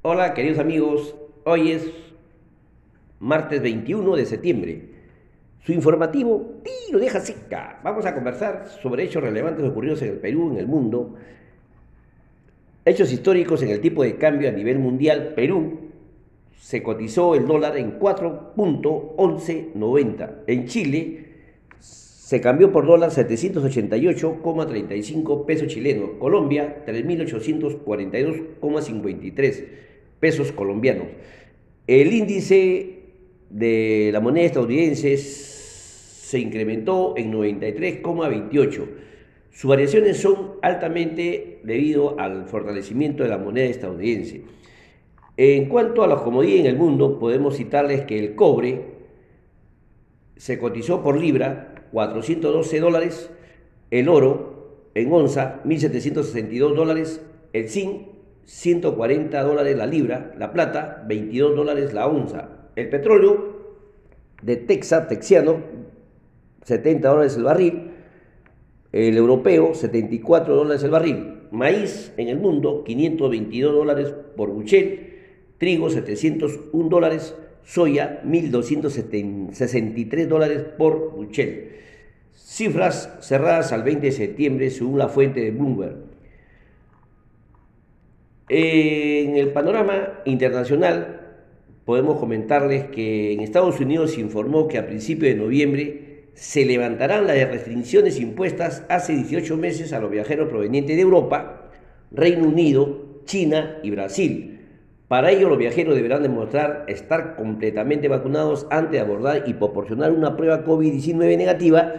Hola queridos amigos, hoy es martes 21 de septiembre. Su informativo lo deja seca. Vamos a conversar sobre hechos relevantes ocurridos en el Perú, en el mundo. Hechos históricos en el tipo de cambio a nivel mundial. Perú se cotizó el dólar en 4.1190. En Chile se cambió por dólar 788,35 pesos chilenos. Colombia 3.842,53 pesos colombianos. El índice de la moneda estadounidense se incrementó en 93,28. Sus variaciones son altamente debido al fortalecimiento de la moneda estadounidense. En cuanto a la comodidad en el mundo, podemos citarles que el cobre se cotizó por libra 412 dólares, el oro en onza 1.762 dólares, el zinc 140 dólares la libra, la plata 22 dólares la onza, el petróleo de Texas, texiano 70 dólares el barril, el europeo 74 dólares el barril, maíz en el mundo 522 dólares por buchel, trigo 701 dólares, soya 1.263 dólares por buchel. Cifras cerradas al 20 de septiembre según la fuente de Bloomberg. En el panorama internacional podemos comentarles que en Estados Unidos se informó que a principios de noviembre se levantarán las restricciones impuestas hace 18 meses a los viajeros provenientes de Europa, Reino Unido, China y Brasil para ello, los viajeros deberán demostrar estar completamente vacunados antes de abordar y proporcionar una prueba COVID-19 negativa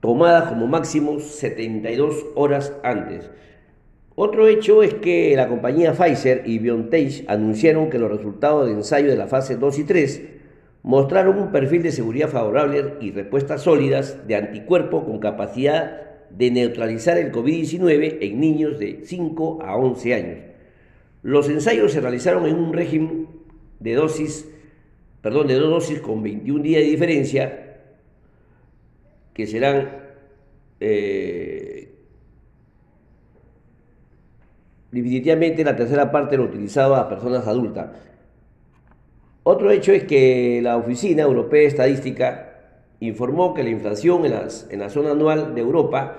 tomada como máximo 72 horas antes. Otro hecho es que la compañía Pfizer y BioNTech anunciaron que los resultados de ensayo de la fase 2 y 3 mostraron un perfil de seguridad favorable y respuestas sólidas de anticuerpo con capacidad de neutralizar el COVID-19 en niños de 5 a 11 años. Los ensayos se realizaron en un régimen de dosis, perdón, de dos dosis con 21 días de diferencia, que serán eh, definitivamente la tercera parte lo utilizaba a personas adultas. Otro hecho es que la Oficina Europea de Estadística informó que la inflación en, en la zona anual de Europa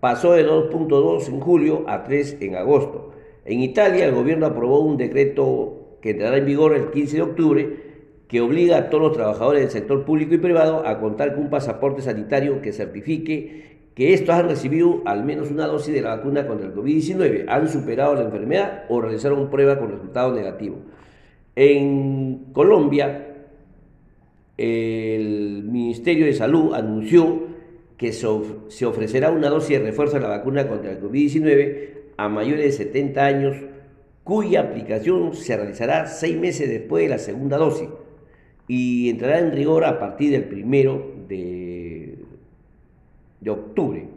pasó de 2.2 en julio a 3 en agosto. En Italia, el gobierno aprobó un decreto que entrará en vigor el 15 de octubre que obliga a todos los trabajadores del sector público y privado a contar con un pasaporte sanitario que certifique que estos han recibido al menos una dosis de la vacuna contra el COVID-19, han superado la enfermedad o realizaron prueba con resultado negativo. En Colombia, el Ministerio de Salud anunció que se ofrecerá una dosis de refuerzo de la vacuna contra el COVID-19 a mayores de 70 años cuya aplicación se realizará seis meses después de la segunda dosis y entrará en rigor a partir del primero de, de octubre.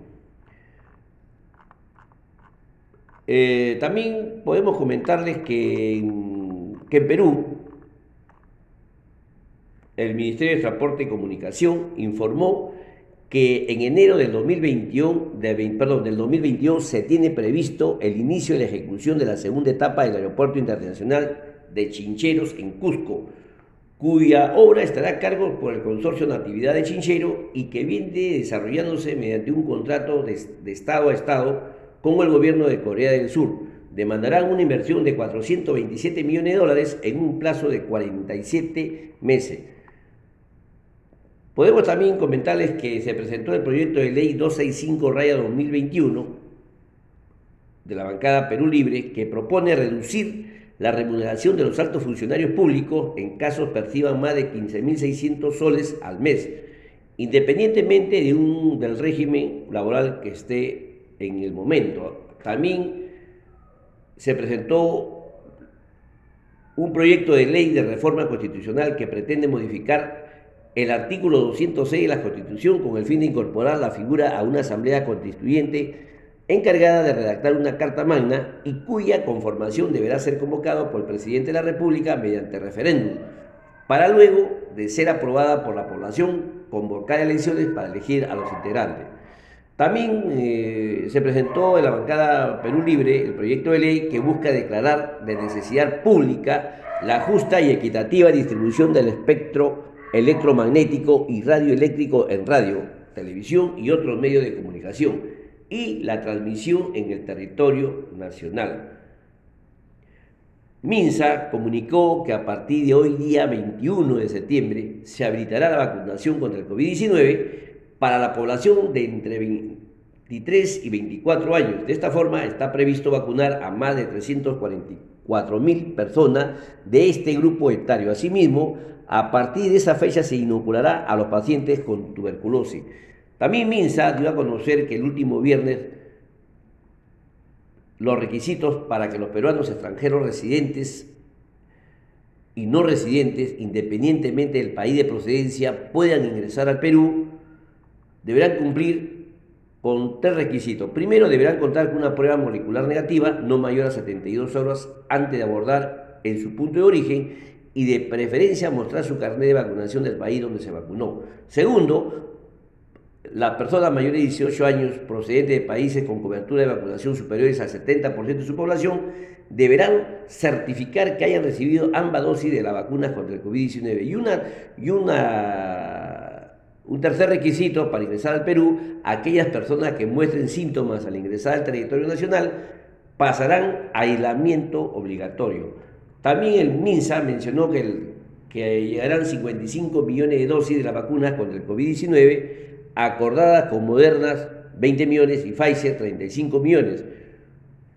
Eh, también podemos comentarles que en Perú el Ministerio de Transporte y Comunicación informó que en enero del 2021, perdón, del 2021 se tiene previsto el inicio de la ejecución de la segunda etapa del Aeropuerto Internacional de Chincheros en Cusco, cuya obra estará a cargo por el Consorcio Natividad de Chinchero y que viene desarrollándose mediante un contrato de, de Estado a Estado con el gobierno de Corea del Sur. Demandarán una inversión de 427 millones de dólares en un plazo de 47 meses. Podemos también comentarles que se presentó el proyecto de ley 265-2021 de la bancada Perú Libre que propone reducir la remuneración de los altos funcionarios públicos en casos perciban más de 15.600 soles al mes, independientemente de un, del régimen laboral que esté en el momento. También se presentó un proyecto de ley de reforma constitucional que pretende modificar el artículo 206 de la Constitución con el fin de incorporar la figura a una asamblea constituyente encargada de redactar una carta magna y cuya conformación deberá ser convocada por el presidente de la República mediante referéndum, para luego de ser aprobada por la población convocar elecciones para elegir a los integrantes. También eh, se presentó en la bancada Perú Libre el proyecto de ley que busca declarar de necesidad pública la justa y equitativa distribución del espectro electromagnético y radioeléctrico en radio, televisión y otros medios de comunicación y la transmisión en el territorio nacional. Minsa comunicó que a partir de hoy día 21 de septiembre se habilitará la vacunación contra el COVID-19 para la población de entre 23 y 24 años. De esta forma está previsto vacunar a más de 344 mil personas de este grupo etario. Asimismo, a partir de esa fecha se inoculará a los pacientes con tuberculosis. También Minsa dio a conocer que el último viernes los requisitos para que los peruanos extranjeros residentes y no residentes, independientemente del país de procedencia, puedan ingresar al Perú, deberán cumplir con tres requisitos. Primero, deberán contar con una prueba molecular negativa no mayor a 72 horas antes de abordar en su punto de origen y de preferencia mostrar su carnet de vacunación del país donde se vacunó. Segundo, las personas mayores de 18 años procedentes de países con cobertura de vacunación superiores al 70% de su población deberán certificar que hayan recibido ambas dosis de la vacuna contra el COVID-19. Y, una, y una, un tercer requisito para ingresar al Perú, aquellas personas que muestren síntomas al ingresar al territorio nacional pasarán a aislamiento obligatorio. También el MINSA mencionó que, que llegarán 55 millones de dosis de la vacuna contra el COVID-19 acordadas con Modernas 20 millones y Pfizer 35 millones,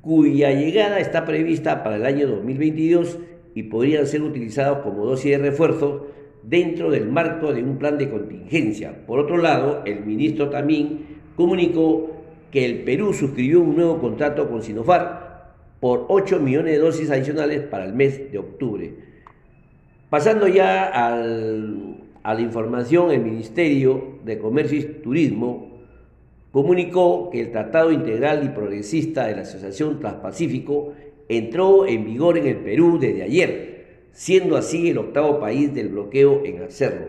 cuya llegada está prevista para el año 2022 y podrían ser utilizados como dosis de refuerzo dentro del marco de un plan de contingencia. Por otro lado, el ministro también comunicó que el Perú suscribió un nuevo contrato con Sinofar por 8 millones de dosis adicionales para el mes de octubre. Pasando ya al a la información, el Ministerio de Comercio y Turismo comunicó que el Tratado Integral y Progresista de la Asociación Transpacífico entró en vigor en el Perú desde ayer, siendo así el octavo país del bloqueo en hacerlo.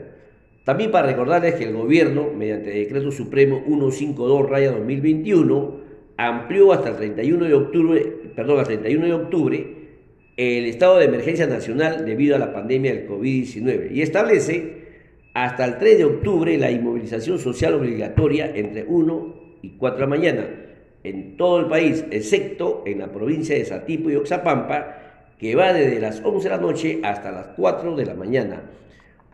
También para recordarles que el gobierno, mediante Decreto Supremo 152-2021, amplió hasta el 31 de octubre, perdón, hasta el 31 de octubre el estado de emergencia nacional debido a la pandemia del COVID-19 y establece hasta el 3 de octubre la inmovilización social obligatoria entre 1 y 4 de la mañana en todo el país, excepto en la provincia de Satipo y Oxapampa, que va desde las 11 de la noche hasta las 4 de la mañana.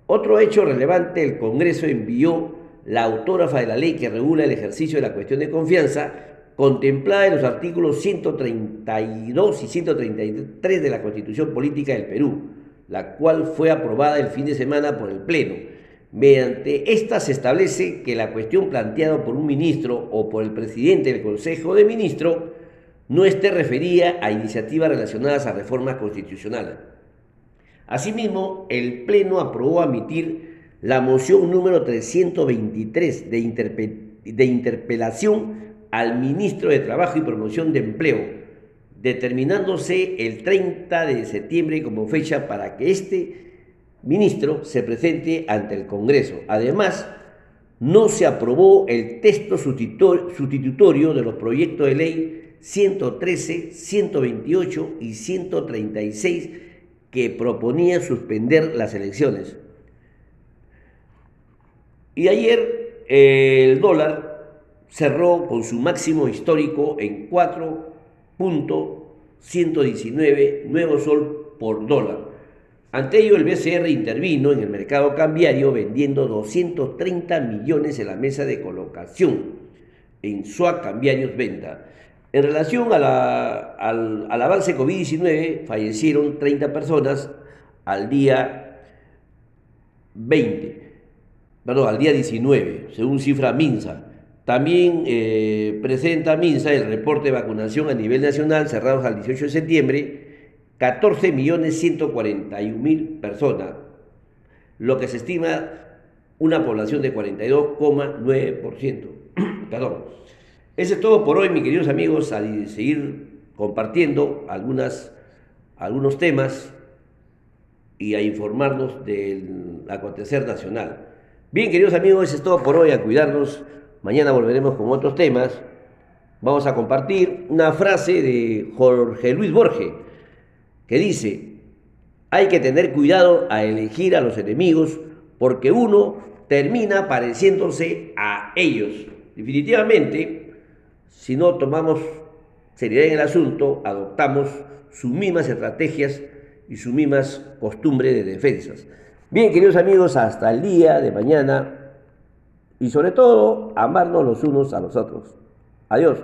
Otro hecho relevante, el Congreso envió la autógrafa de la ley que regula el ejercicio de la cuestión de confianza, contemplada en los artículos 132 y 133 de la Constitución Política del Perú, la cual fue aprobada el fin de semana por el Pleno Mediante esta se establece que la cuestión planteada por un ministro o por el presidente del Consejo de Ministros no esté referida a iniciativas relacionadas a reformas constitucionales. Asimismo, el Pleno aprobó admitir la moción número 323 de, interpelación al ministro de Trabajo y Promoción de Empleo, determinándose el 30 de septiembre como fecha para que éste ministro se presente ante el Congreso. Además, no se aprobó el texto sustitutorio de los proyectos de ley 113, 128 y 136 que proponían suspender las elecciones. Y ayer el dólar cerró con su máximo histórico en 4.119 nuevo sol por dólar ante ello, el BCR intervino en el mercado cambiario vendiendo 230 millones en la mesa de colocación en SUA Cambiarios Venta. En relación al, al avance COVID-19, fallecieron 30 personas al día 20, perdón, al día 19, según cifra MINSA. También eh, presenta MINSA el reporte de vacunación a nivel nacional cerrados al 18 de septiembre 14.141.000 personas, lo que se estima una población de 42,9%. Perdón. Eso es todo por hoy, mis queridos amigos, a seguir compartiendo algunas, algunos temas y a informarnos del acontecer nacional. Bien, queridos amigos, eso es todo por hoy, a cuidarnos. Mañana volveremos con otros temas. Vamos a compartir una frase de Jorge Luis Borges que dice, hay que tener cuidado a elegir a los enemigos porque uno termina pareciéndose a ellos. Definitivamente, si no tomamos seriedad en el asunto, adoptamos sus mismas estrategias y sus mismas costumbres de defensas. Bien, queridos amigos, hasta el día de mañana y sobre todo, amarnos los unos a los otros. Adiós.